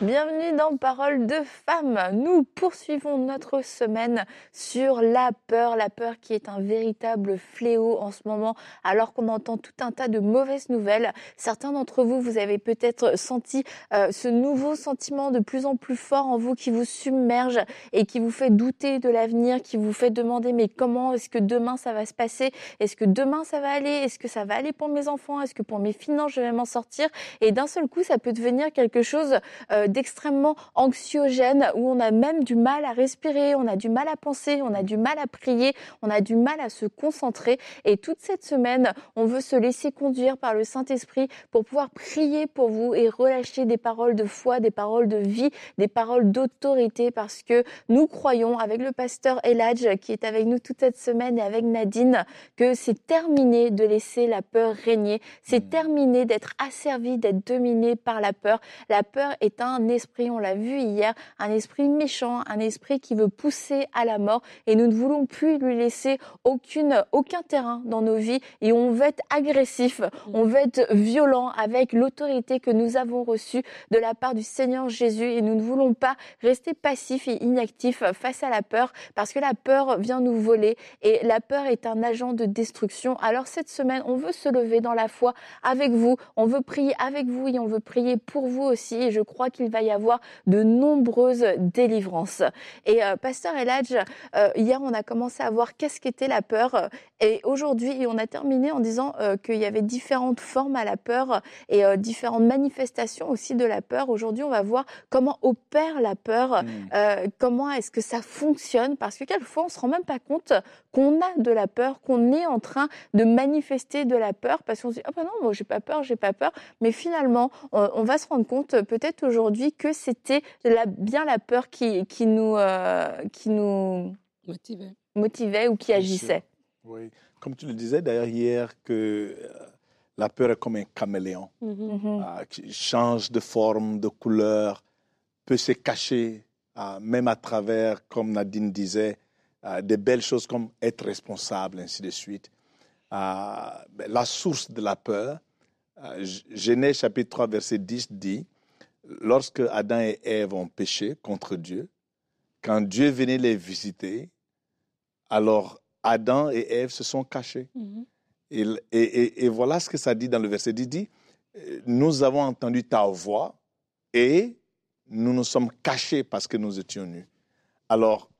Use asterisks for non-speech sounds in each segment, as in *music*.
Bienvenue dans Parole de femme. Nous poursuivons notre semaine sur la peur, la peur qui est un véritable fléau en ce moment alors qu'on entend tout un tas de mauvaises nouvelles. Certains d'entre vous, vous avez peut-être senti euh, ce nouveau sentiment de plus en plus fort en vous qui vous submerge et qui vous fait douter de l'avenir, qui vous fait demander mais comment est-ce que demain ça va se passer? Est-ce que demain ça va aller? Est-ce que ça va aller pour mes enfants? Est-ce que pour mes finances je vais m'en sortir. Et d'un seul coup, ça peut devenir quelque chose euh, d'extrêmement anxiogène où on a même du mal à respirer, on a du mal à penser, on a du mal à prier, on a du mal à se concentrer. Et toute cette semaine, on veut se laisser conduire par le Saint-Esprit pour pouvoir prier pour vous et relâcher des paroles de foi, des paroles de vie, des paroles d'autorité parce que nous croyons avec le pasteur Eladj qui est avec nous toute cette semaine et avec Nadine que c'est terminé de laisser la peur régner. C'est mmh. terminé d'être asservi, d'être dominé par la peur. La peur est un un esprit, on l'a vu hier, un esprit méchant, un esprit qui veut pousser à la mort. Et nous ne voulons plus lui laisser aucune, aucun terrain dans nos vies. Et on veut être agressif, on veut être violent avec l'autorité que nous avons reçue de la part du Seigneur Jésus. Et nous ne voulons pas rester passifs et inactifs face à la peur parce que la peur vient nous voler. Et la peur est un agent de destruction. Alors cette semaine, on veut se lever dans la foi avec vous, on veut prier avec vous et on veut prier pour vous aussi. Et je crois qu'il va y avoir de nombreuses délivrances. Et euh, Pasteur Eladj, euh, hier on a commencé à voir qu'est-ce qu'était la peur et aujourd'hui on a terminé en disant euh, qu'il y avait différentes formes à la peur et différentes manifestations aussi de la peur. Aujourd'hui on va voir comment opère la peur, mmh. comment est-ce que ça fonctionne parce que quelquefois on se rend même pas compte qu'on a de la peur, qu'on est en train de manifester de la peur parce qu'on se dit ah ben non moi j'ai pas peur, j'ai pas peur, mais finalement on va se rendre compte peut-être aujourd'hui que c'était bien la peur qui, qui nous, euh, qui nous motivait. motivait ou qui agissait. Oui, comme tu le disais d'ailleurs hier, que euh, la peur est comme un caméléon mm-hmm. Mm-hmm. Qui change de forme, de couleur, peut se cacher, même à travers, comme Nadine disait, ah, des belles choses comme être responsable, ainsi de suite. Ben, la source de la peur, Genèse chapitre 3, verset 10 dit lorsque Adam et Ève ont péché contre Dieu, quand Dieu venait les visiter, alors Adam et Ève se sont cachés. Mhm. et, voilà ce que ça dit dans le verset. Il dit, nous avons entendu ta voix et nous nous sommes cachés parce que nous étions nus. Alors,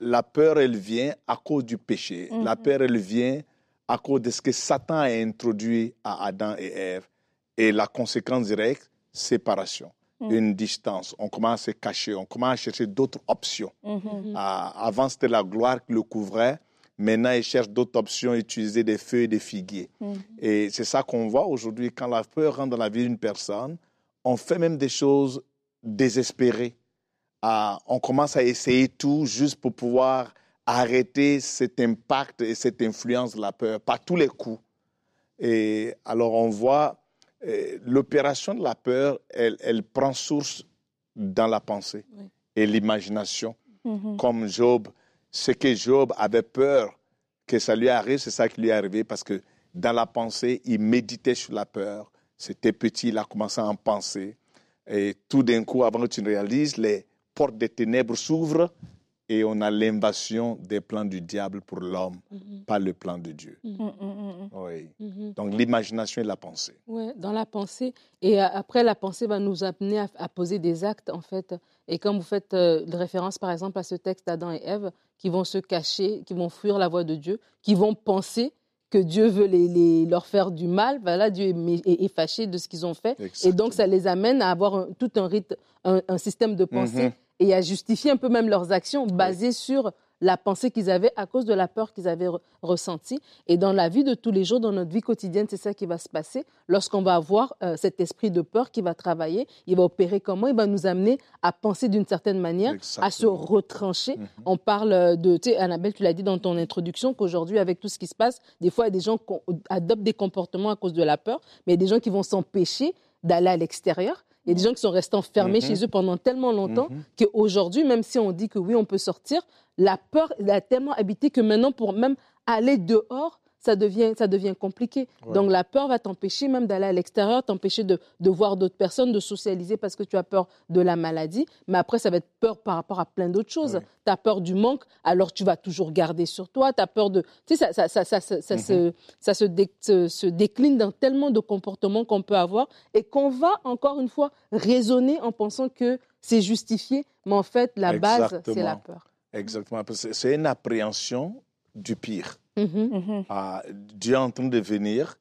la peur, elle vient à cause du péché. La mhm. peur, elle vient à cause de ce que Satan a introduit à Adam et Ève. Et la conséquence directe, séparation. Mm. une distance, on commence à se cacher, on commence à chercher d'autres options. Mm-hmm. Mm-hmm. Avant, c'était la gloire qui le couvrait. Maintenant, ils cherchent d'autres options, utiliser des feuilles de figuier. Mm-hmm. Et c'est ça qu'on voit aujourd'hui. Quand la peur rentre dans la vie d'une personne, on fait même des choses désespérées. Ah, on commence à essayer tout juste pour pouvoir arrêter cet impact et cette influence de la peur par tous les coups. Et alors, on voit l'opération de la peur, elle, prend source dans la pensée et l'imagination. Mm-hmm. Comme Job, ce que Job avait peur que ça lui arrive, c'est ça qui lui est arrivé parce que dans la pensée, il méditait sur la peur. C'était petit, il a commencé à en penser. Et tout d'un coup, avant que tu ne réalises, les portes des ténèbres s'ouvrent et on a l'invasion des plans du diable pour l'homme, mhm. pas le plan de Dieu. Mhm. Mhm, oui. Donc l'imagination et la pensée. Oui, dans la pensée. Et euh, après, la pensée va nous amener à, poser des actes, en fait. Et comme vous faites euh, référence, par exemple, à ce texte d'Adam et Ève, qui vont se cacher, qui vont fuir la voie de Dieu, qui vont penser que Dieu veut les, leur faire du mal, voilà, Dieu est, fâché de ce qu'ils ont fait. Et donc, ça les amène à avoir tout un, rythme, un, système de pensée et à justifier un peu même leurs actions basées sur la pensée qu'ils avaient à cause de la peur qu'ils avaient ressentie. Et dans la vie de tous les jours, dans notre vie quotidienne, c'est ça qui va se passer. Lorsqu'on va avoir euh, cet esprit de peur qui va travailler, il va opérer comment? Il va nous amener à penser d'une certaine manière, à se retrancher. Mm-hmm. On parle euh, de, tu sais, Annabelle, tu l'as dit dans ton introduction, qu'aujourd'hui, avec tout ce qui se passe, des fois, il y a des gens qui adoptent des comportements à cause de la peur, mais il y a des gens qui vont s'empêcher d'aller à l'extérieur Il y a des gens qui sont restés enfermés chez eux pendant tellement longtemps qu'aujourd'hui, même si on dit que oui, on peut sortir, la peur a tellement habité que maintenant, pour même aller dehors, ça devient, ça devient compliqué. Donc la peur va t'empêcher même d'aller à l'extérieur, t'empêcher de, de, voir d'autres personnes, de socialiser parce que tu as peur de la maladie. Mais après, ça va être peur par rapport à plein d'autres choses. Tu as peur du manque, alors tu vas toujours garder sur toi. Tu as peur de... Tu sais, ça, ça, ça, ça, ça, mhm. se, ça se, se, décline dans tellement de comportements qu'on peut avoir et qu'on va, encore une fois, raisonner en pensant que c'est justifié. Mais en fait, la base, c'est la peur. Exactement. C'est une appréhension du pire. Mm-hmm. Mm-hmm. Ah, Dieu est en train de venir.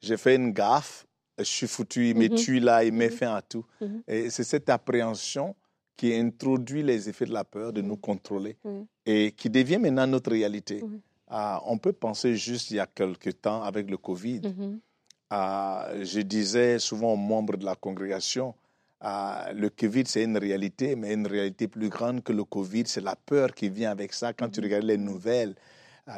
J'ai fait une gaffe. Je suis foutu. Il me mm-hmm. tue là. Il met fin à tout. Et c'est cette appréhension qui introduit les effets de la peur de nous contrôler et qui devient maintenant notre réalité. Ah, on peut penser juste il y a quelque temps avec le Covid. Ah, je disais souvent aux membres de la congrégation, le Covid, c'est une réalité, mais une réalité plus grande que le Covid, c'est la peur qui vient avec ça. Quand tu regardes les nouvelles,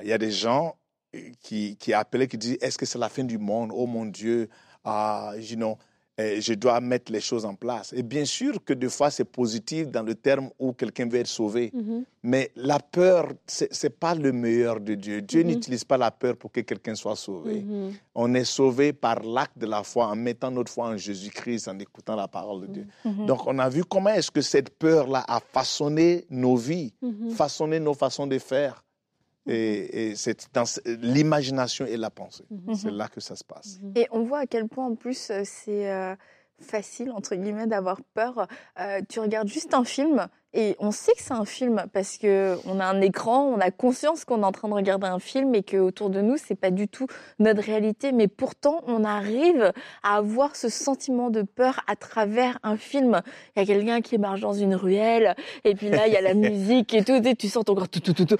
il y a des gens euh, qui, qui appellent, qui disent Est-ce que c'est la fin du monde? Oh mon Dieu, ah, you know, je dois mettre les choses en place. Et bien sûr que des fois, c'est positif dans le terme où quelqu'un veut être sauvé. Mm-hmm. Mais la peur, ce n'est pas le meilleur de Dieu. Dieu mm-hmm. n'utilise pas la peur pour que quelqu'un soit sauvé. Mm-hmm. On est sauvé par l'acte de la foi, en mettant notre foi en Jésus-Christ, en écoutant la parole de Dieu. Donc, on a vu comment est-ce que cette peur-là a façonné nos vies, façonné nos façons de faire. Et, c'est dans l'imagination et la pensée. Mhm. C'est là que ça se passe. Mhm. Et on voit à quel point en plus euh, c'est euh, facile, entre guillemets, d'avoir peur. Euh, tu regardes juste un film et on sait que c'est un film parce que on a un écran, on a conscience qu'on est en train de regarder un film et que autour de nous c'est pas du tout notre réalité, mais pourtant on arrive à avoir ce sentiment de peur à travers un film. Il y a quelqu'un qui marche dans une ruelle et puis là il y a la *laughs* musique et tout, et tu sens ton corps tout tout tout. tout.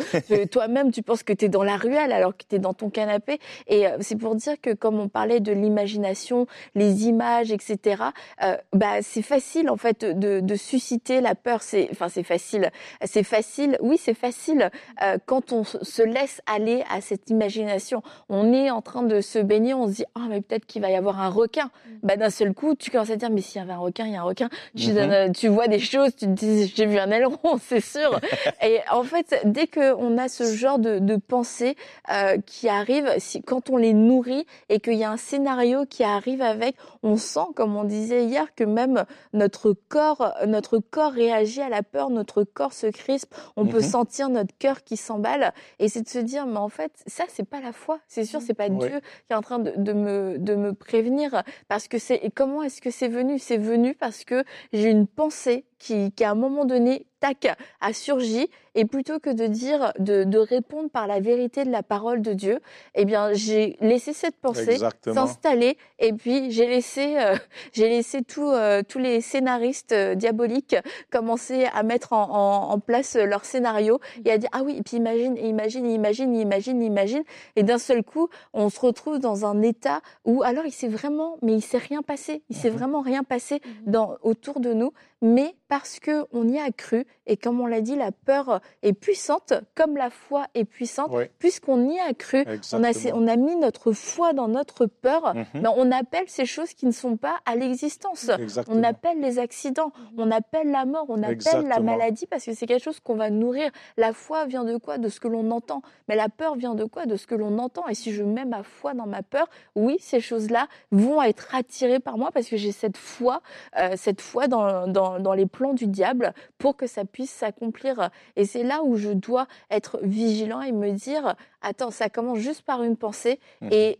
Toi-même tu penses que tu es dans la ruelle alors que tu es dans ton canapé et euh, c'est pour dire que comme on parlait de l'imagination, les images, etc. Euh, bah c'est facile en fait de, de susciter la peur. C'est c'est facile. C'est facile, oui, c'est facile euh, quand on se laisse aller à cette imagination. On est en train de se baigner, on se dit, ah, mais peut-être qu'il va y avoir un requin. Mm. Bah, d'un seul coup, tu commences à dire, mais s'il y avait un requin, il y a un requin. Tu, mm-hmm. tu vois des choses, tu te dis, j'ai vu un aileron, *laughs* c'est sûr. *laughs* Et en fait, dès qu'on a ce genre de, de pensée euh, qui arrive, si, quand on les nourrit et qu'il y a un scénario qui arrive avec, on sent, comme on disait hier, que même notre corps, notre corps réagit à la peur, notre corps se crispe, on peut mhm. sentir notre cœur qui s'emballe. Et c'est de se dire, mais en fait, ça, c'est pas la foi. C'est sûr, c'est pas Dieu qui est en train de, me, de me prévenir. Parce que c'est, et comment est-ce que c'est venu? C'est venu parce que j'ai une pensée qui, qui, à un moment donné, tac, a surgi. Et plutôt que de dire, de, de répondre par la vérité de la parole de Dieu, eh bien, j'ai laissé cette pensée s'installer. Et puis, j'ai laissé, euh, j'ai laissé tout, euh, tous les scénaristes euh, diaboliques commencer à mettre en, en, en, place leur scénario et à dire, ah oui, et puis imagine, imagine, imagine, imagine, imagine. Et d'un seul coup, on se retrouve dans un état où, alors, il s'est vraiment, mais il s'est rien passé. Il s'est mhm. vraiment rien passé mhm. dans, autour de nous mais parce que on y a cru et comme on l'a dit, la peur est puissante, comme la foi est puissante, puisqu'on y a cru, on a, on a, mis notre foi dans notre peur, mhm. mais on appelle ces choses qui ne sont pas à l'existence. On appelle les accidents, on appelle la mort, on appelle la maladie parce que c'est quelque chose qu'on va nourrir. La foi vient de quoi? De ce que l'on entend. Mais la peur vient de quoi? De ce que l'on entend. Et si je mets ma foi dans ma peur, oui, ces choses-là vont être attirées par moi parce que j'ai cette foi, euh, cette foi dans, dans dans, les plans du diable pour que ça puisse s'accomplir. Et c'est là où je dois être vigilant et me dire, attends, ça commence juste par une pensée mhm. et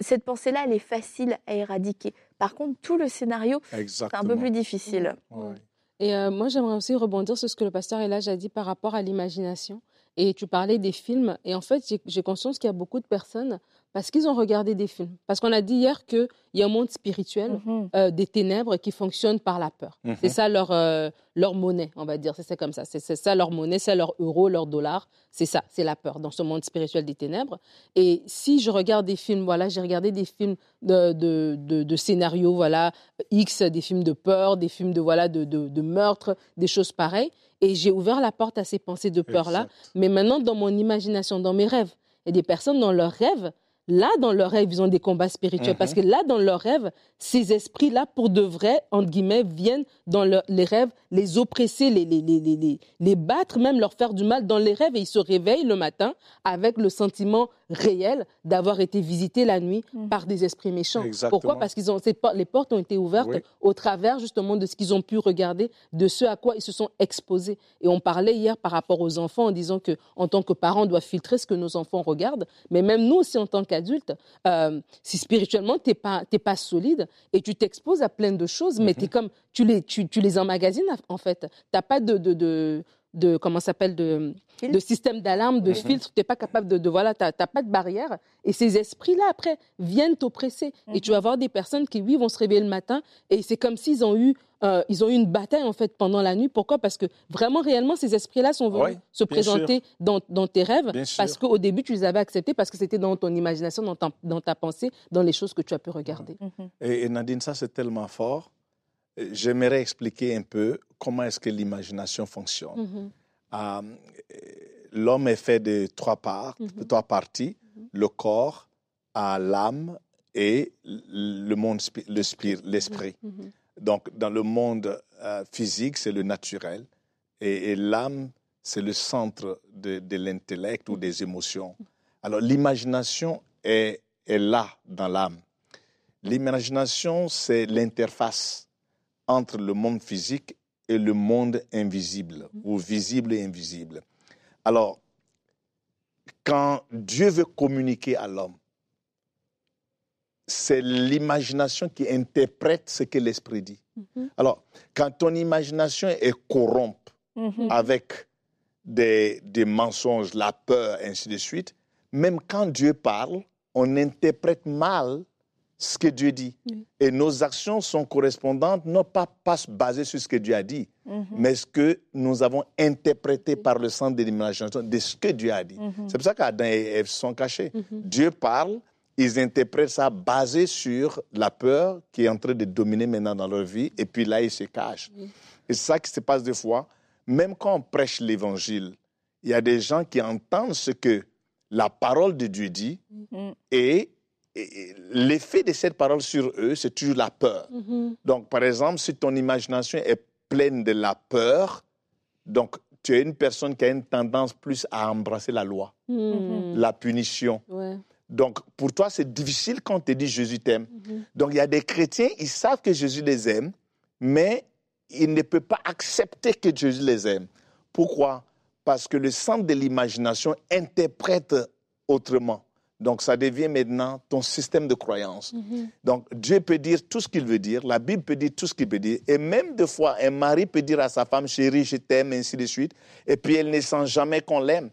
cette pensée-là, elle est facile à éradiquer. Par contre, tout le scénario, c'est un peu plus difficile. Et euh, moi, j'aimerais aussi rebondir sur ce que le pasteur Elage a dit par rapport à l'imagination. Et tu parlais des films. Et en fait, j'ai conscience qu'il y a beaucoup de personnes parce qu'ils ont regardé des films. Parce qu'on a dit hier qu'il y a un monde spirituel, mhm. euh, des ténèbres qui fonctionnent par la peur. Mhm. C'est ça leur, euh, leur monnaie, on va dire. C'est comme ça. C'est ça leur monnaie, c'est leur euro, leur dollar. C'est ça, c'est la peur dans ce monde spirituel des ténèbres. Et si je regarde des films, voilà, j'ai regardé des films de, de, de, scénarios, voilà, X, des films de peur, des films de, voilà, de, de, meurtre, des choses pareilles. Et j'ai ouvert la porte à ces pensées de peur-là. Mais maintenant, dans mon imagination, dans mes rêves, il y a des personnes dans leurs rêves, là, dans leur rêve, ils ont des combats spirituels. Parce Mhm. que là, dans leur rêve, ces esprits-là, pour de vrai, entre guillemets, viennent dans leur- les rêves les oppresser, les, les, les, les, les, les battre, même leur faire du mal dans les rêves. Et ils se réveillent le matin avec le sentiment réel d'avoir été visités la nuit Mhm. par des esprits méchants. Exactement. Pourquoi Parce que les portes ont été ouvertes Oui. au travers justement de ce qu'ils ont pu regarder, de ce à quoi ils se sont exposés. Et on parlait hier par rapport aux enfants en disant que en tant que parents, on doit filtrer ce que nos enfants regardent. Mais même nous aussi, en tant qu'adultes, euh, si spirituellement, tu n'es pas, t'es pas solide et tu t'exposes à plein de choses, mais Mhm. t'es comme, tu, les, tu, tu les emmagasines en fait. Tu n'as pas de, de, de, de- comment s'appelle, de, de système d'alarme, de Mhm. filtre. Tu n'es pas capable de, de voilà, tu n'as pas de barrière. Et ces esprits-là, après, viennent t'oppresser. Et tu vas voir des personnes qui, oui, vont se réveiller le matin et c'est comme s'ils ont eu euh, ils ont eu une bataille en fait pendant la nuit. Pourquoi? Parce que vraiment, réellement, ces esprits-là sont venus se présenter dans, dans tes rêves Bien parce qu'au début, tu les avais acceptés parce que c'était dans ton imagination, dans ta, dans ta pensée, dans les choses que tu as pu regarder. Mhm. Et, et Nadine, ça c'est tellement fort. Euh, J'aimerais expliquer un peu comment est-ce que l'imagination fonctionne. Mhm. Euh, L'homme est fait de trois parts, Mhm. de trois parties le corps, à l'âme et le monde, le l'esprit. Donc, dans le monde euh, physique, c'est le naturel. Et, et l'âme, c'est le centre de, de l'intellect ou des émotions. Alors, l'imagination est, est là dans l'âme. L'imagination, c'est l'interface entre le monde physique et le monde invisible, ou visible et invisible. Alors, quand Dieu veut communiquer à l'homme, c'est l'imagination qui interprète ce que l'esprit dit. Mhm. Alors, quand ton imagination est corrompue Mhm. avec des, des mensonges, la peur, ainsi de suite, même quand Dieu parle, on interprète mal ce que Dieu dit. Oui. Et nos actions sont correspondantes, non pas, pas basées sur ce que Dieu a dit, Mhm. mais ce que nous avons interprété par le sens de l'imagination de ce que Dieu a dit. Mhm. C'est pour ça qu'Adam et Ève sont cachés. Mhm. Dieu parle, ils interprètent ça basé sur la peur qui est en train de dominer maintenant dans leur vie, et puis là, ils se cachent. Et c'est ça qui se passe des fois. Même quand on prêche l'évangile, il y a des gens qui entendent ce que la parole de Dieu dit, et l'effet de cette parole sur eux, c'est toujours la peur. Mhm. Donc, par exemple, si ton imagination est pleine de la peur, donc tu es une personne qui a une tendance plus à embrasser la loi, Mhm. la punition. Ouais. Donc, pour toi, c'est difficile quand on te dit Jésus t'aime. Mhm. Donc, il y a des chrétiens, ils savent que Jésus les aime, mais ils ne peuvent pas accepter que Jésus les aime. Pourquoi? Parce que le centre de l'imagination interprète autrement. Donc, ça devient maintenant ton système de croyance. Mhm. Donc, Dieu peut dire tout ce qu'il veut dire, la Bible peut dire tout ce qu'il peut dire, et même des fois, un mari peut dire à sa femme, chérie, je t'aime, ainsi de suite, et puis elle ne sent jamais qu'on l'aime,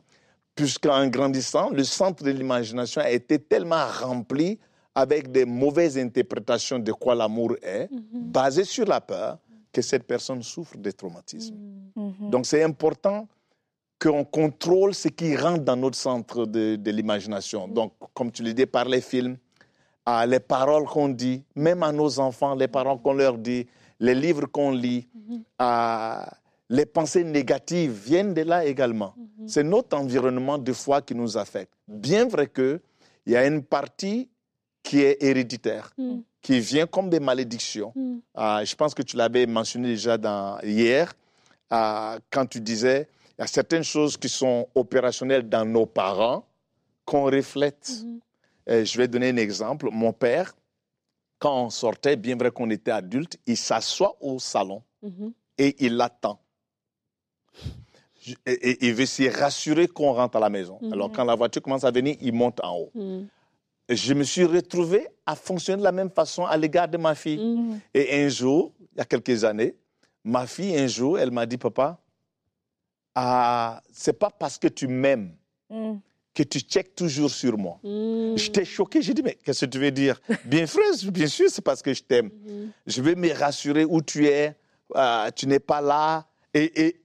puisqu'en grandissant, le centre de l'imagination a été tellement rempli avec des mauvaises interprétations de quoi l'amour est, Mhm. basées sur la peur, que cette personne souffre des traumatismes. Mhm. Donc, c'est important qu'on contrôle ce qui rentre dans notre centre de, de l'imagination. Donc, comme tu le dis, par les films, à les paroles qu'on dit, même à nos enfants, les paroles qu'on leur dit, les livres qu'on lit, à les pensées négatives viennent de là également. C'est notre environnement de foi qui nous affecte. Bien vrai qu'il y a une partie qui est héréditaire, Mhm. qui vient comme des malédictions. Mhm. Ah, je pense que tu l'avais mentionné déjà dans, hier, ah, quand tu disais, il y a certaines choses qui sont opérationnelles dans nos parents qu'on reflète. Mhm. Euh, je vais donner un exemple. Mon père, quand on sortait, bien vrai qu'on était adulte, il s'assoit au salon Mhm. et il attend. Et, il veut se rassurer qu'on rentre à la maison. Mhm. Alors, quand la voiture commence à venir, il monte en haut. Je me suis retrouvé à fonctionner de la même façon à l'égard de ma fille. Et un jour, il y a quelques années, ma fille, un jour, elle m'a dit, papa, ah, c'est pas parce que tu m'aimes Mhm. que tu checkes toujours sur moi. Mhm. J'étais choqué, j'ai dit, mais qu'est-ce que tu veux dire? Bien *laughs* frère, bien sûr, c'est parce que je t'aime. Mhm. Je veux me rassurer où tu es, ah, tu n'es pas là. Et,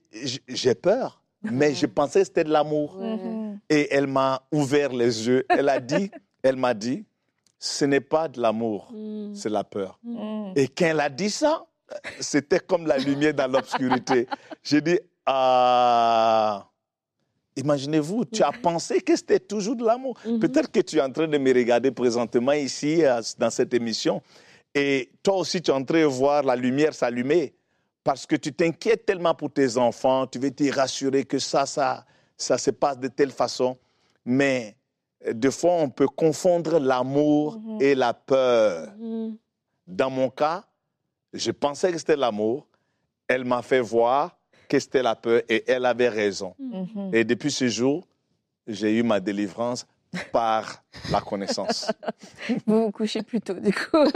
j'ai peur, mais je *laughs* pensais que c'était de l'amour. Et elle m'a ouvert les yeux. Elle a dit, *laughs* elle m'a dit, ce n'est pas de l'amour, Mhm. c'est la peur. Et quand elle a dit ça, c'était comme la lumière dans l'obscurité. J'ai dit, ah, Imaginez-vous, tu as pensé que c'était toujours de l'amour. Mhm. Peut-être que tu es en train de me regarder présentement ici, euh, dans cette émission, et toi aussi, tu es en train de voir la lumière s'allumer parce que tu t'inquiètes tellement pour tes enfants, tu veux te rassurer que ça, ça, ça se passe de telle façon. Mais euh, des fois, on peut confondre l'amour Mhm. et la peur. Mhm. Dans mon cas, je pensais que c'était l'amour. Elle m'a fait voir que c'était la peur et elle avait raison. Mhm. Et depuis ce jour, j'ai eu ma délivrance par la connaissance. *laughs* Vous vous couchez plus tôt, du coup. *laughs*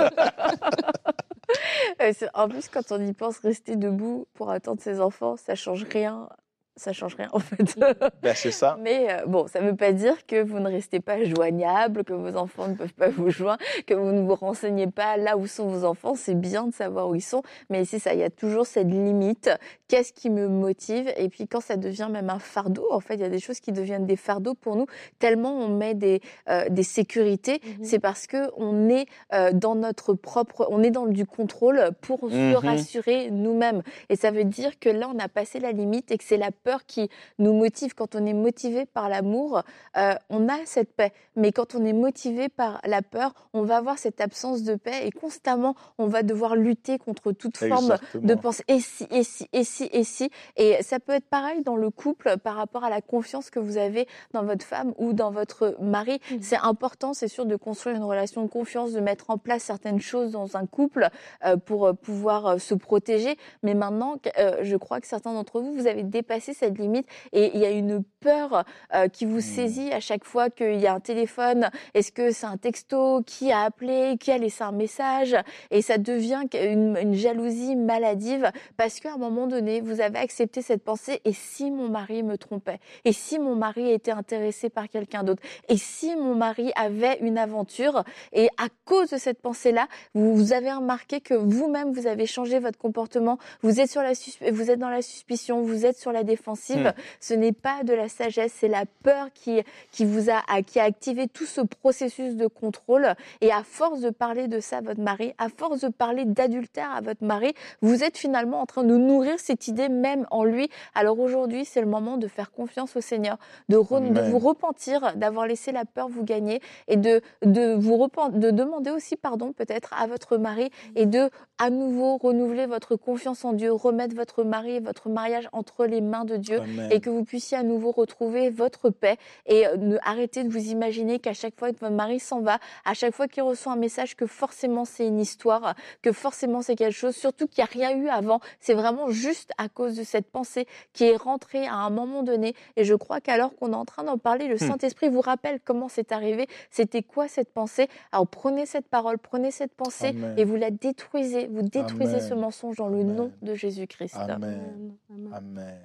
Euh, c'est- en plus, quand on y pense, rester debout pour attendre ses enfants, ça change rien. Ça change rien, *laughs* en fait. ben, c'est ça. Mais euh, bon, ça ne veut pas dire que vous ne restez pas joignable, que vos enfants ne peuvent pas vous joindre, que vous ne vous renseignez pas là où sont vos enfants. C'est bien de savoir où ils sont, mais c'est ça, il y a toujours cette limite. Qu'est-ce qui me motive? Et puis quand ça devient même un fardeau, en fait, il y a des choses qui deviennent des fardeaux pour nous, tellement on met des, euh, des sécurités, Mhm. c'est parce que on est euh, dans notre propre, on est dans du contrôle pour Mhm. se rassurer nous-mêmes. Et ça veut dire que là, on a passé la limite et que c'est la peur qui nous motive. Quand on est motivé par l'amour, euh, on a cette paix. Mais quand on est motivé par la peur, on va avoir cette absence de paix et constamment, on va devoir lutter contre toute forme de pensée. Et si, et si, et si, et si. Et ça peut être pareil dans le couple par rapport à la confiance que vous avez dans votre femme ou dans votre mari. Mhm. C'est important, c'est sûr, de construire une relation de confiance, de mettre en place certaines choses dans un couple euh, pour pouvoir euh, se protéger. Mais maintenant, euh, je crois que certains d'entre vous, vous avez dépassé cette limite et il y a une peur euh, qui vous Mhm. saisit à chaque fois qu'il y a un téléphone. Est-ce que c'est un texto? Qui a appelé? Qui a laissé un message? Et ça devient une, une jalousie maladive parce qu'à un moment donné, vous avez accepté cette pensée et si mon mari me trompait? Et si mon mari était intéressé par quelqu'un d'autre? Et si mon mari avait une aventure? Et à cause de cette pensée-là, vous, vous avez remarqué que vous-même, vous avez changé votre comportement. Vous êtes, sur la vous êtes dans la suspicion, vous êtes sur la défensive. Hmm. Ce n'est pas de la sagesse, c'est la peur qui, qui vous a, qui a activé tout ce processus de contrôle. Et à force de parler de ça à votre mari, à force de parler d'adultère à votre mari, vous êtes finalement en train de nourrir cette idée même en lui. Alors aujourd'hui, c'est le moment de faire confiance au Seigneur, de, re- de Amen. vous repentir, d'avoir laissé la peur vous gagner et de, de vous repen- de demander aussi pardon peut-être à votre mari et de à nouveau renouveler votre confiance en Dieu, remettre votre mari et votre mariage entre les mains de Dieu Amen. et que vous puissiez à nouveau retrouver votre paix et euh, ne arrêtez de vous imaginer qu'à chaque fois que votre mari s'en va, à chaque fois qu'il reçoit un message, que forcément c'est une histoire, que forcément c'est quelque chose, surtout qu'il n'y a rien eu avant. C'est vraiment juste à cause de cette pensée qui est rentrée à un moment donné. Et je crois qu'alors qu'on est en train d'en parler, le Saint-Esprit vous rappelle comment c'est arrivé, c'était quoi cette pensée? Alors prenez cette parole, prenez cette pensée Amen. et vous la détruisez, vous détruisez Amen. ce mensonge dans le Amen. nom de Jésus-Christ. Amen. Amen.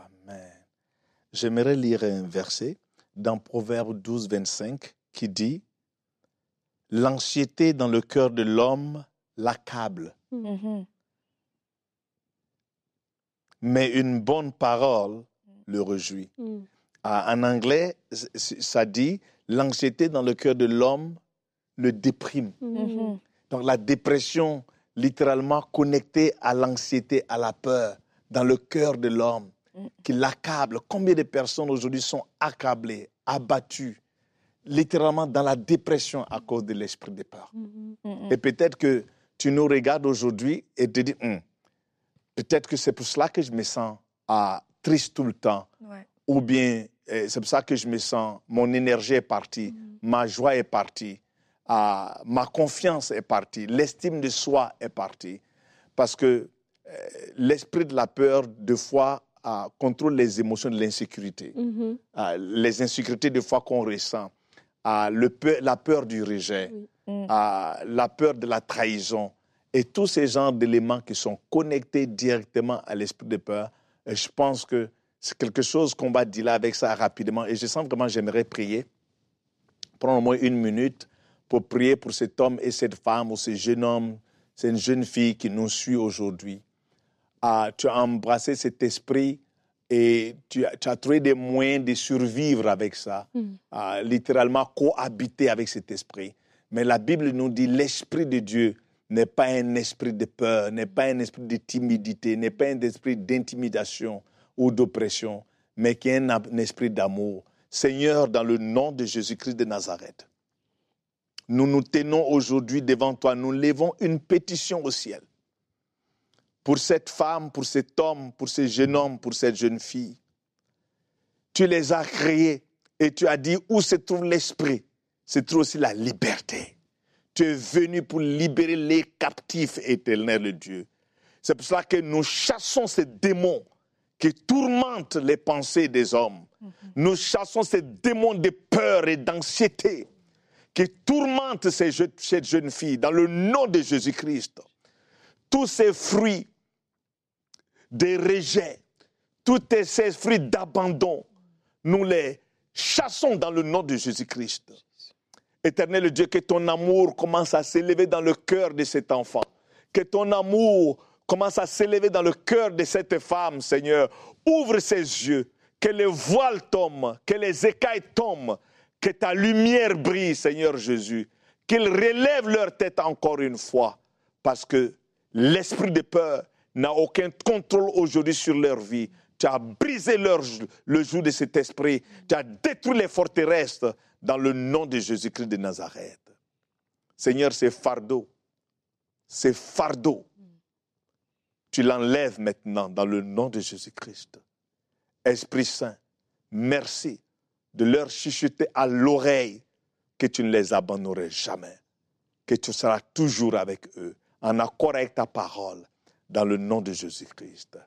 Amen. J'aimerais lire un verset dans Proverbe 12, 25 qui dit L'anxiété dans le cœur de l'homme l'accable, Mhm. mais une bonne parole le réjouit. Mhm. Ah, En anglais, ça dit L'anxiété dans le cœur de l'homme le déprime. Mhm. Donc la dépression, littéralement connectée à l'anxiété, à la peur, dans le cœur de l'homme, Mm. Qui l'accable. Combien de personnes aujourd'hui sont accablées, abattues, littéralement dans la dépression à cause de l'esprit de peur? Mhm. Mhm. Et peut-être que tu nous regardes aujourd'hui et te dis, Hum, peut-être que c'est pour cela que je me sens ah, triste tout le temps, Ouais. ou bien eh, c'est pour ça que je me sens, mon énergie est partie, ma joie est partie, ah, ma confiance est partie, l'estime de soi est partie. Parce que eh, l'esprit de la peur, de fois, ah, contrôle les émotions de l'insécurité, Mhm. Ah, les insécurités de fois qu'on ressent, Ah, le peu- la peur du rejet, Oui. Mm. La peur de la trahison, et tous ces genres d'éléments qui sont connectés directement à l'esprit de peur. Et je pense que c'est quelque chose qu'on va dealer avec ça rapidement. Et je sens vraiment, j'aimerais prier, prendre au moins une minute pour prier pour cet homme et cette femme ou ce jeune homme, cette jeune fille qui nous suit aujourd'hui. Tu as embrassé cet esprit et tu as, tu as trouvé des moyens de survivre avec ça, Mm. Ah, littéralement cohabiter avec cet esprit. Mais la Bible nous dit l'esprit de Dieu n'est pas un esprit de peur, n'est pas un esprit de timidité, n'est pas un esprit d'intimidation ou d'oppression, mais qui est un esprit d'amour. Seigneur, dans le nom de Jésus-Christ de Nazareth, nous nous tenons aujourd'hui devant toi, nous levons une pétition au ciel pour cette femme, pour cet homme, pour ce jeune homme, pour cette jeune fille. Tu les as créés et tu as dit où se trouve l'esprit, se trouve aussi la liberté. Tu es venu pour libérer les captifs, éternel Dieu. C'est pour cela que nous chassons ces démons qui tourmentent les pensées des hommes. Mhm. Nous chassons ces démons de peur et d'anxiété qui tourmentent ces cette jeune fille dans le nom de Jésus-Christ. Tous ces fruits de rejet, tous ces fruits d'abandon, nous les chassons dans le nom de Jésus-Christ. Éternel Dieu, que ton amour commence à s'élever dans le cœur de cet enfant. Que ton amour commence à s'élever dans le cœur de cette femme, Seigneur. Ouvre ses yeux, que les voiles tombent, que les écailles tombent, que ta lumière brille, Seigneur Jésus. Qu'ils relèvent leur tête encore une fois, parce que l'esprit de peur n'a aucun contrôle aujourd'hui sur leur vie. Tu as brisé leur, le joug de cet esprit. Tu as détruit les forteresses dans le nom de Jésus-Christ de Nazareth. Seigneur, ces fardeaux, ces fardeaux, tu l'enlèves maintenant dans le nom de Jésus-Christ. Esprit Saint, merci de leur chuchoter à l'oreille que tu ne les abandonneras jamais, que tu seras toujours avec eux, en accord avec ta parole, dans le nom de Jésus-Christ.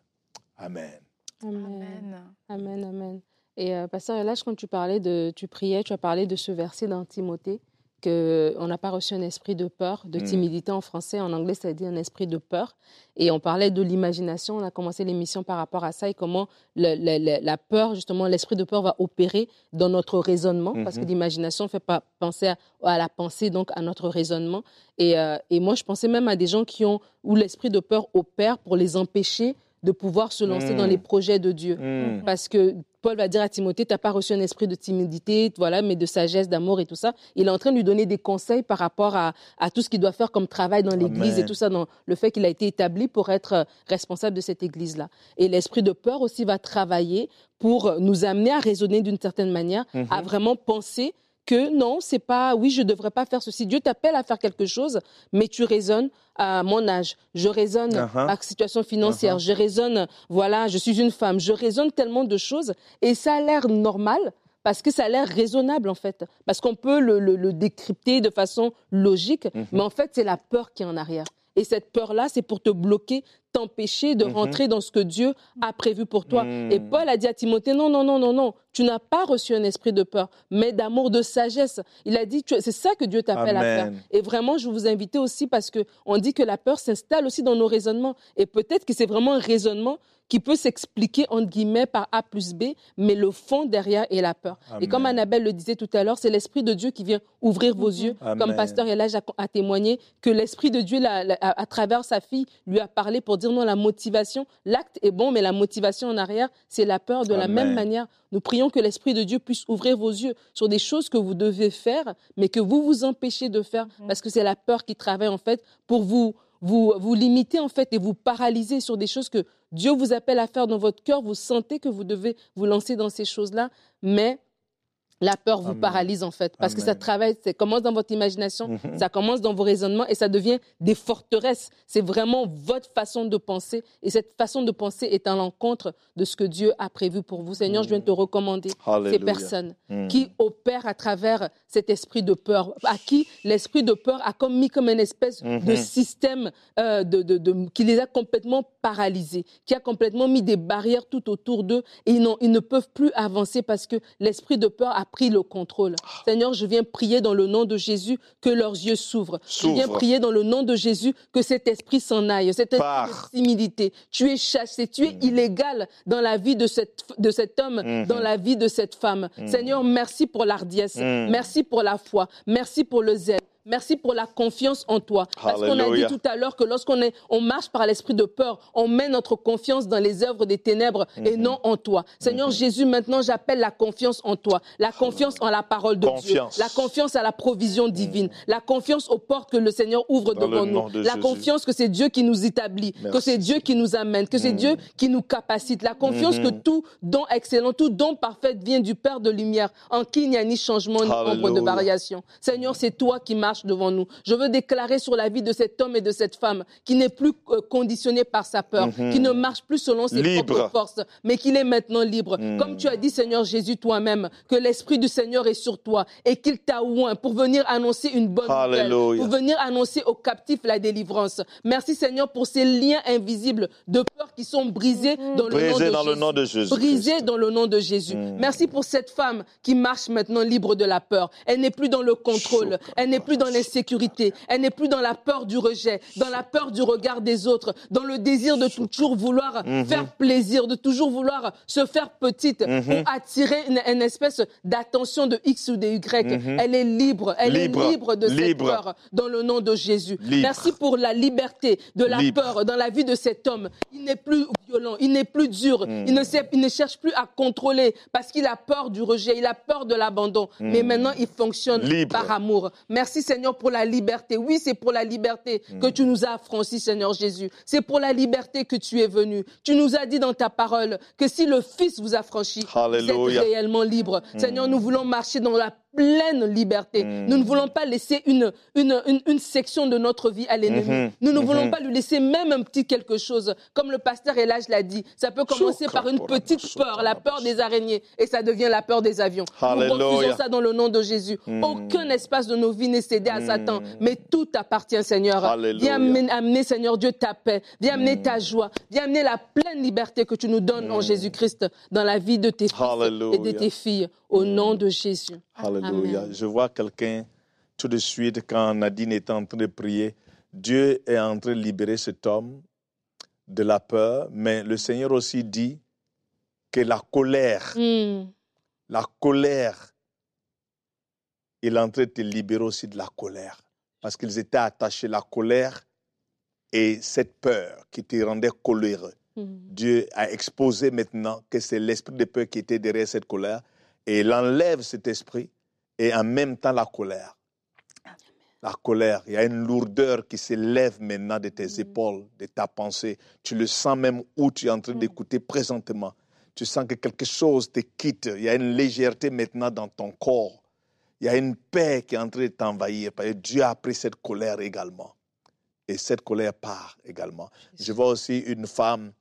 Amen. Amen. Amen, amen. Et euh, Pasteur Elage, quand tu parlais de, tu priais, tu as parlé de ce verset dans Timothée, qu'on n'a pas reçu un esprit de peur, de hmm. timidité en français. En anglais, ça dit un esprit de peur. Et on parlait de l'imagination. On a commencé l'émission par rapport à ça et comment la peur, justement, l'esprit de peur va opérer dans notre raisonnement, parce que hmm. l'imagination fait pas penser à, la pensée, donc à notre raisonnement. Et, euh, et moi, je pensais même à des gens qui ont, où l'esprit de peur opère pour les empêcher de pouvoir se lancer dans hmm. les projets de Dieu. Hmm. Parce que Paul va dire à Timothée, tu n'as pas reçu un esprit de timidité, voilà, mais de sagesse, d'amour et tout ça. Il est en train de lui donner des conseils par rapport à, tout ce qu'il doit faire comme travail dans l'Église et tout ça, dans le fait qu'il a été établi pour être responsable de cette Église-là. Et l'esprit de peur aussi va travailler pour nous amener à raisonner d'une certaine manière, à mhm. vraiment penser que non, c'est pas, oui, je ne devrais pas faire ceci. Dieu t'appelle à faire quelque chose, mais tu raisonnes à mon âge, je raisonne uh-huh. à situation financière, uh-huh. je raisonne, voilà, je suis une femme, je raisonne tellement de choses et ça a l'air normal parce que ça a l'air raisonnable en fait, parce qu'on peut le, décrypter de façon logique, mm-hmm. mais en fait c'est la peur qui est en arrière. Et cette peur-là, c'est pour te bloquer, t'empêcher de mhm. rentrer dans ce que Dieu a prévu pour toi. Et hmm. Paul a dit à Timothée, non, non, non, non, non, tu n'as pas reçu un esprit de peur, mais d'amour, de sagesse. Il a dit, c'est ça que Dieu t'appelle à faire. Et vraiment, je vous invite aussi parce que on dit que la peur s'installe aussi dans nos raisonnements. Et peut-être que c'est vraiment un raisonnement qui peut s'expliquer entre guillemets par A plus B, mais le fond derrière est la peur. Et comme Annabelle le disait tout à l'heure, c'est l'Esprit de Dieu qui vient ouvrir vos yeux, comme Pasteur Elage a, a témoigné, que l'Esprit de Dieu, à travers sa fille, lui a parlé pour dire non, la motivation, l'acte est bon, mais la motivation en arrière, c'est la peur. De la même manière, nous prions que l'Esprit de Dieu puisse ouvrir vos yeux sur des choses que vous devez faire, mais que vous vous empêchez de faire, mhm. parce que c'est la peur qui travaille en fait pour vous vous, vous limitez en fait et vous paralysez sur des choses que Dieu vous appelle à faire dans votre cœur. Vous sentez que vous devez vous lancer dans ces choses-là, mais la peur vous paralyse en fait, parce que ça travaille, ça commence dans votre imagination, mhm. ça commence dans vos raisonnements et ça devient des forteresses. C'est vraiment votre façon de penser et cette façon de penser est à l'encontre de ce que Dieu a prévu pour vous. Seigneur, je viens te recommander ces personnes mhm. qui opèrent à travers cet esprit de peur, à qui l'esprit de peur a comme mis comme une espèce de mhm. système euh, de, qui les a complètement paralysés, qui a complètement mis des barrières tout autour d'eux et ils, ils ne peuvent plus avancer parce que l'esprit de peur a pris le contrôle. Seigneur, je viens prier dans le nom de Jésus que leurs yeux s'ouvrent. Je viens prier dans le nom de Jésus que cet esprit s'en aille, cette esprit de timidité. Tu es chassé, tu es mm. illégal dans la vie de, cette, de cet homme, mm-hmm. dans la vie de cette femme. Mm. Seigneur, merci pour l'ardiesse, mm. merci pour la foi, merci pour le zèle. Merci pour la confiance en toi. Parce qu'on a dit tout à l'heure que lorsqu'on est, on marche par l'esprit de peur, on met notre confiance dans les œuvres des ténèbres et Mhm. non en toi. Seigneur Jésus, maintenant j'appelle la confiance en toi, la confiance en la parole de Confiance. Dieu, la confiance à la provision divine, la confiance aux portes que le Seigneur ouvre Dans devant nous, de la Jésus. confiance que c'est Dieu qui nous établit, que c'est Dieu qui nous amène, que c'est Mhm. Dieu qui nous capacite, la confiance que tout don excellent, tout don parfait vient du Père de lumière, en qui il n'y a ni changement ni ombre de variation. Seigneur, c'est toi qui marches devant nous. Je veux déclarer sur la vie de cet homme et de cette femme qui n'est plus euh, conditionné par sa peur, qui ne marche plus selon ses Mhm. Libre. propres forces, mais qu'il est maintenant libre. Mhm. Comme tu as dit, Seigneur Jésus, toi-même, que l'Esprit du Seigneur est sur toi et qu'il t'a oint pour venir annoncer une bonne nouvelle, pour venir annoncer aux captifs la délivrance. Merci, Seigneur, pour ces liens invisibles de peur qui sont brisés dans le nom Brisé de dans le Jésus. nom de Jésus. Brisé Christ. dans le nom de Jésus. Mm. Merci pour cette femme qui marche maintenant libre de la peur. Elle n'est plus dans le contrôle. Elle n'est plus dans l'insécurité. Elle n'est plus dans la peur du rejet, dans la peur du regard des autres, dans le désir de toujours vouloir Mhm. faire plaisir, de toujours vouloir se faire petite Mhm. pour attirer une, une espèce d'attention de X ou de Y. Mhm. Elle est libre. Elle Libre. est libre de Libre. cette peur dans le nom de Jésus. Libre. Merci pour la liberté de la peur dans la vie de cet homme. Il n'est plus violent, il n'est plus dur, Mm. il, ne sait- il ne cherche plus à contrôler parce qu'il a peur du rejet, il a peur de l'abandon. Mais maintenant, il fonctionne par amour. Merci Seigneur pour la liberté. Oui, c'est pour la liberté Mm. que tu nous as affranchis, Seigneur Jésus. C'est pour la liberté que tu es venu. Tu nous as dit dans ta parole que si le Fils vous affranchit, vous êtes réellement libre. Seigneur, nous voulons marcher dans la pleine liberté. Mm. Nous ne voulons pas laisser une, une, une, une section de notre vie à l'ennemi. Mhm. Nous ne voulons pas lui laisser même un petit quelque chose. Comme le pasteur Elage l'a dit, ça peut commencer par une petite peur, la peur des araignées, et ça devient la peur des avions. Nous Alléluia. refusons ça dans le nom de Jésus. Aucun espace de nos vies n'est cédé à. Satan, mais tout t'appartient, Seigneur. Alléluia. Viens amener, amener, Seigneur Dieu, ta paix. Viens amener ta joie. Viens amener la pleine liberté que tu nous donnes en Jésus-Christ dans la vie de tes fils et de tes filles. Au nom de Jésus. Alléluia. Je vois quelqu'un tout de suite quand Nadine est en train de prier. Dieu est en train de libérer cet homme de la peur, mais le Seigneur aussi dit que la colère, Mm. la colère, il est en train de te libérer aussi de la colère. Parce qu'ils étaient attachés, la colère et cette peur qui te rendait coléreux. Mm. Dieu a exposé maintenant que c'est l'esprit de peur qui était derrière cette colère et il enlève cet esprit et en même temps la colère. La colère, il y a une lourdeur qui s'élève maintenant de tes épaules, de ta pensée. Tu le sens même où tu es en train d'écouter présentement. Tu sens que quelque chose te quitte. Il y a une légèreté maintenant dans ton corps. Il y a une paix qui est en train de t'envahir. Parce que Dieu a pris cette colère également. Et cette colère part également. Je vois aussi une femme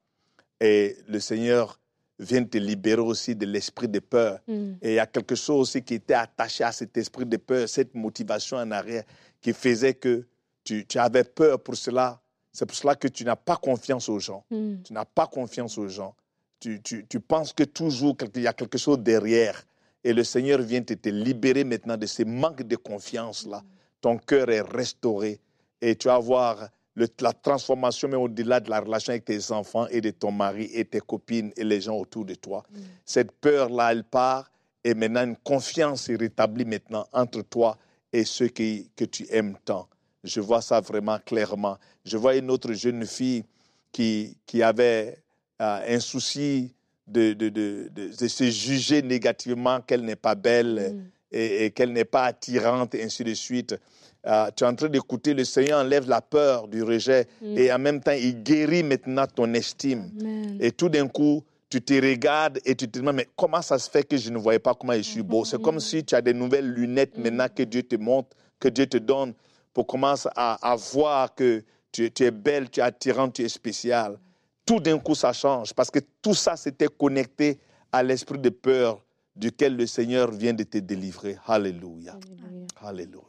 et le Seigneur vient te libérer aussi de l'esprit de peur. Mm. Et il y a quelque chose aussi qui était attaché à cet esprit de peur, cette motivation en arrière qui faisait que tu, tu avais peur pour cela. C'est pour cela que tu n'as pas confiance aux gens. Mm. Tu n'as pas confiance aux gens. Tu, tu- tu penses que toujours il y a quelque chose derrière. Et le Seigneur vient te, te libérer maintenant de ce manque de confiance-là. Ton cœur est restauré et tu vas voir le- la transformation, mais au-delà de la relation avec tes enfants et de ton mari et tes copines et les gens autour de toi. Cette peur-là, elle part et maintenant une confiance est rétablie maintenant entre toi et ceux qui, que tu aimes tant. Je vois ça vraiment clairement. Je vois une autre jeune fille qui, qui avait euh, un souci de, de, de, de- de se juger négativement qu'elle n'est pas belle Mm. et, et qu'elle n'est pas attirante, et ainsi de suite. Euh, tu es en train d'écouter, le Seigneur enlève la peur du rejet Mm. et en même temps, il guérit maintenant ton estime. Amen. Et tout d'un coup, tu te regardes et tu te demandes, mais comment ça se fait que je ne voyais pas comment je suis beau? C'est comme si tu as des nouvelles lunettes maintenant que Dieu te montre, que Dieu te donne pour commencer à, à voir que tu, es- tu es belle, tu es attirante, tu es spéciale. Tout d'un coup, ça change parce que tout ça, c'était connecté à l'esprit de peur duquel le Seigneur vient de te délivrer. Alléluia. Alléluia.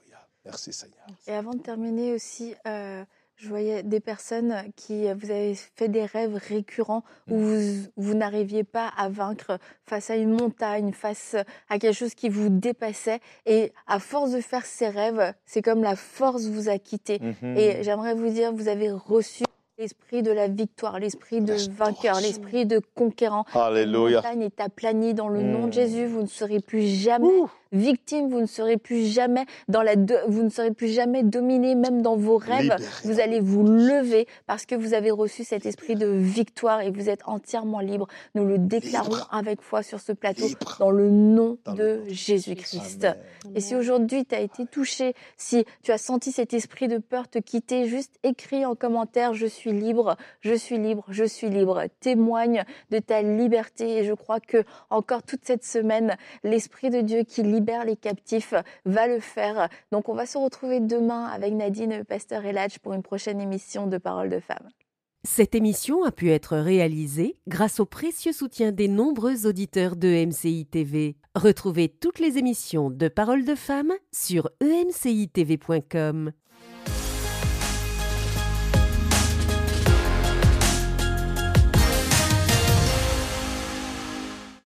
Merci Seigneur. Et avant de terminer aussi, euh, je voyais des personnes qui, vous avez fait des rêves récurrents où vous, vous n'arriviez pas à vaincre face à une montagne, face à quelque chose qui vous dépassait. Et à force de faire ces rêves, c'est comme la force vous a quitté. Mhm. Et j'aimerais vous dire, vous avez reçu l'esprit de la victoire, l'esprit de vainqueur, l'esprit de conquérant. La Alléluia. montagne est aplanie dans le nom de Jésus. Vous ne serez plus jamais victime, vous ne serez plus jamais dans la, vous ne serez plus jamais dominé, même dans vos rêves. Vous allez vous lever parce que vous avez reçu cet esprit de victoire et vous êtes entièrement libre. Nous le déclarons avec foi sur ce plateau dans le nom de Jésus-Christ. Et si aujourd'hui tu as été touché, si tu as senti cet esprit de peur te quitter, juste écris en commentaire je suis libre, je suis libre, je suis libre. Témoigne de ta liberté et je crois que encore toute cette semaine, l'esprit de Dieu qui libère les captifs va le faire. Donc on va se retrouver demain avec Nadine Pasteur Elatch pour une prochaine émission de Parole de femmes. Cette émission a pu être réalisée grâce au précieux soutien des nombreux auditeurs de MCI TV. Retrouvez toutes les émissions de Parole de femmes sur emcitv.com.